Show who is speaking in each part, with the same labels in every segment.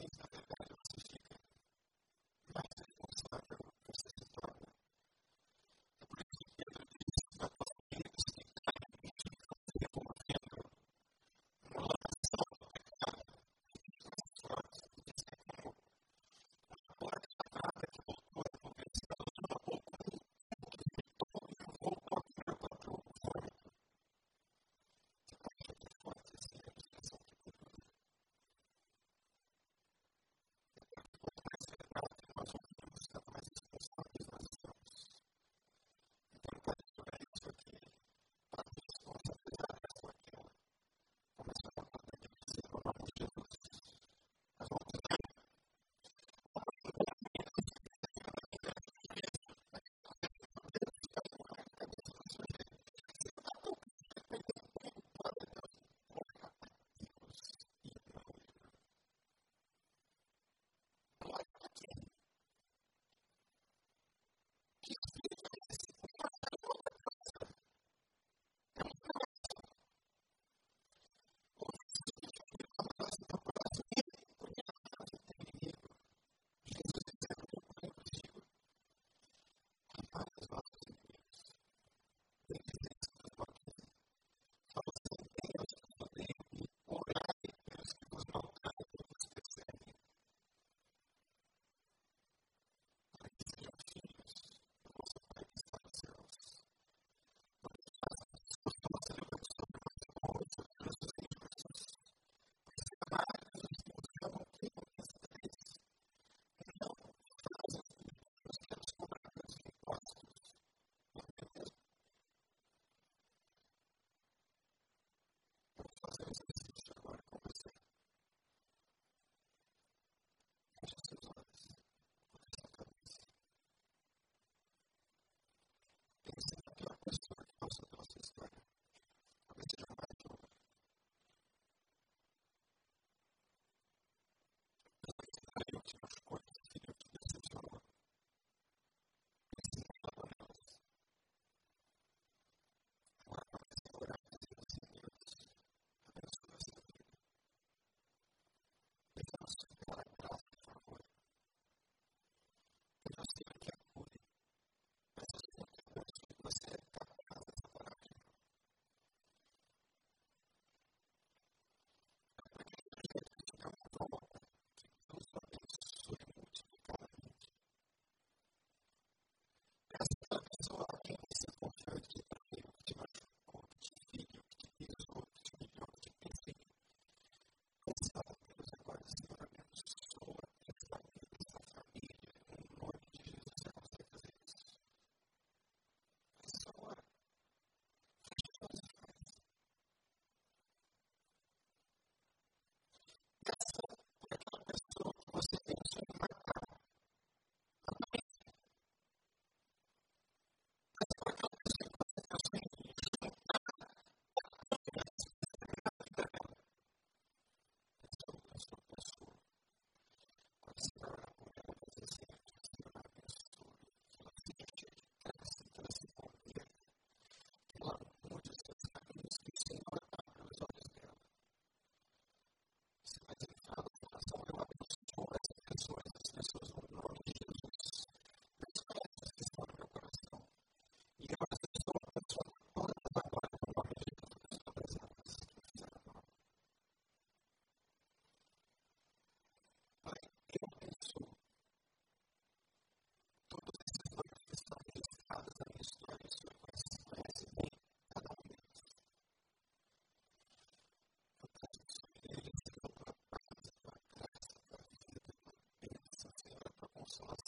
Speaker 1: things like that. Awesome.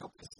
Speaker 1: help us.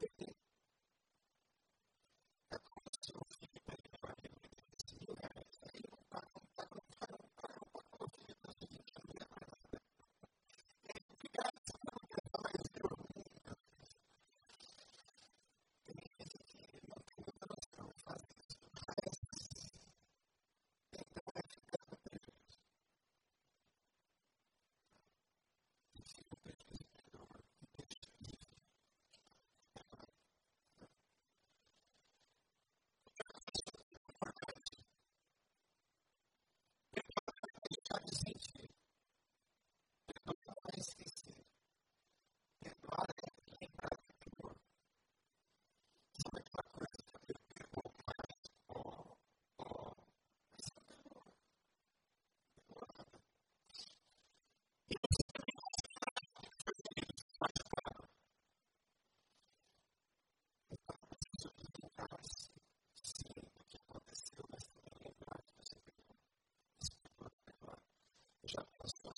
Speaker 1: depicting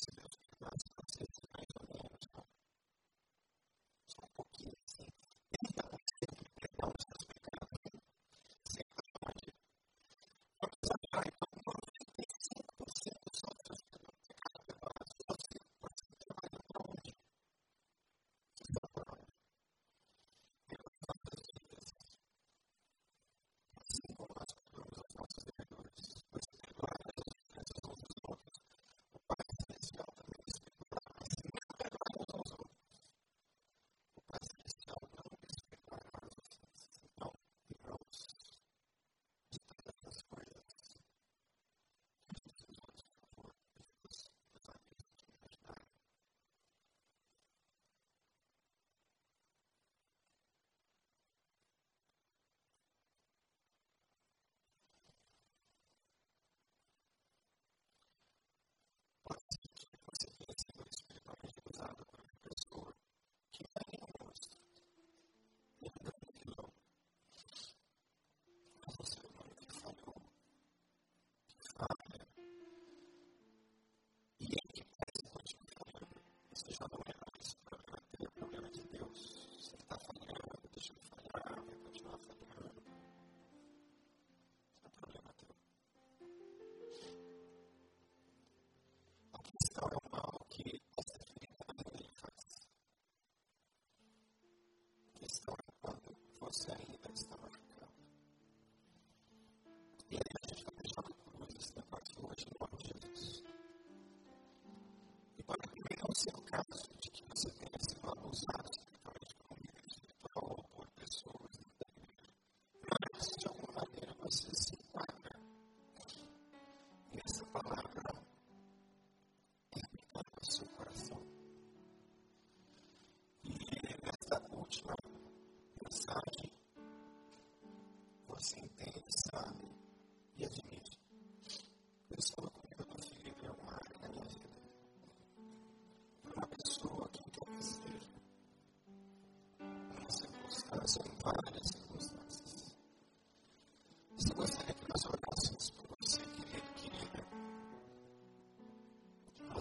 Speaker 1: possibility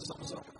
Speaker 1: صح صح